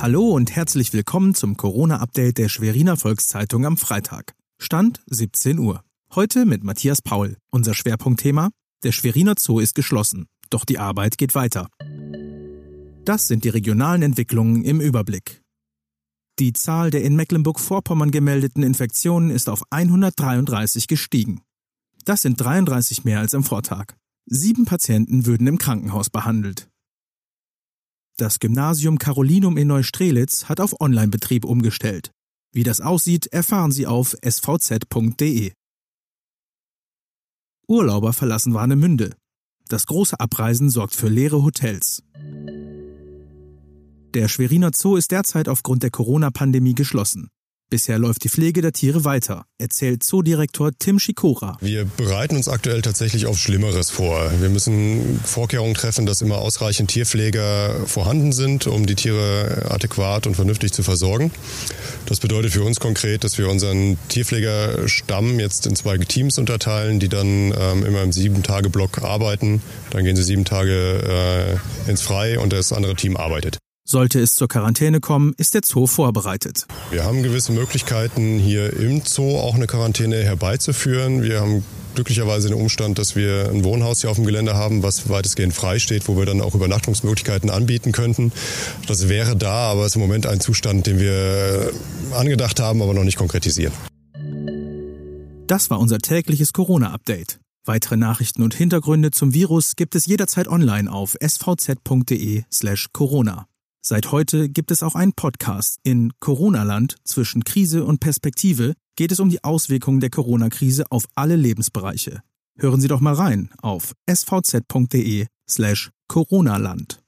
Hallo und herzlich willkommen zum Corona-Update der Schweriner Volkszeitung am Freitag. Stand 17 Uhr. Heute mit Matthias Paul. Unser Schwerpunktthema: Der Schweriner Zoo ist geschlossen, doch die Arbeit geht weiter. Das sind die regionalen Entwicklungen im Überblick. Die Zahl der in Mecklenburg-Vorpommern gemeldeten Infektionen ist auf 133 gestiegen. Das sind 33 mehr als am Vortag. Sieben Patienten würden im Krankenhaus behandelt. Das Gymnasium Carolinum in Neustrelitz hat auf Online-Betrieb umgestellt. Wie das aussieht, erfahren Sie auf svz.de. Urlauber verlassen Warnemünde. Das große Abreisen sorgt für leere Hotels. Der Schweriner Zoo ist derzeit aufgrund der Corona-Pandemie geschlossen. Bisher läuft die Pflege der Tiere weiter, erzählt Zoodirektor Tim Schikora. Wir bereiten uns aktuell tatsächlich auf Schlimmeres vor. Wir müssen Vorkehrungen treffen, dass immer ausreichend Tierpfleger vorhanden sind, um die Tiere adäquat und vernünftig zu versorgen. Das bedeutet für uns konkret, dass wir unseren Tierpflegerstamm jetzt in zwei Teams unterteilen, die dann ähm, immer im Sieben-Tage-Block arbeiten. Dann gehen sie sieben Tage äh, ins Frei und das andere Team arbeitet. Sollte es zur Quarantäne kommen, ist der Zoo vorbereitet. Wir haben gewisse Möglichkeiten, hier im Zoo auch eine Quarantäne herbeizuführen. Wir haben glücklicherweise den Umstand, dass wir ein Wohnhaus hier auf dem Gelände haben, was weitestgehend frei steht, wo wir dann auch Übernachtungsmöglichkeiten anbieten könnten. Das wäre da, aber es ist im Moment ein Zustand, den wir angedacht haben, aber noch nicht konkretisieren. Das war unser tägliches Corona-Update. Weitere Nachrichten und Hintergründe zum Virus gibt es jederzeit online auf svz.de/corona. Seit heute gibt es auch einen Podcast. In Corona-Land zwischen Krise und Perspektive geht es um die Auswirkungen der Corona-Krise auf alle Lebensbereiche. Hören Sie doch mal rein auf svz.de slash Corona-Land.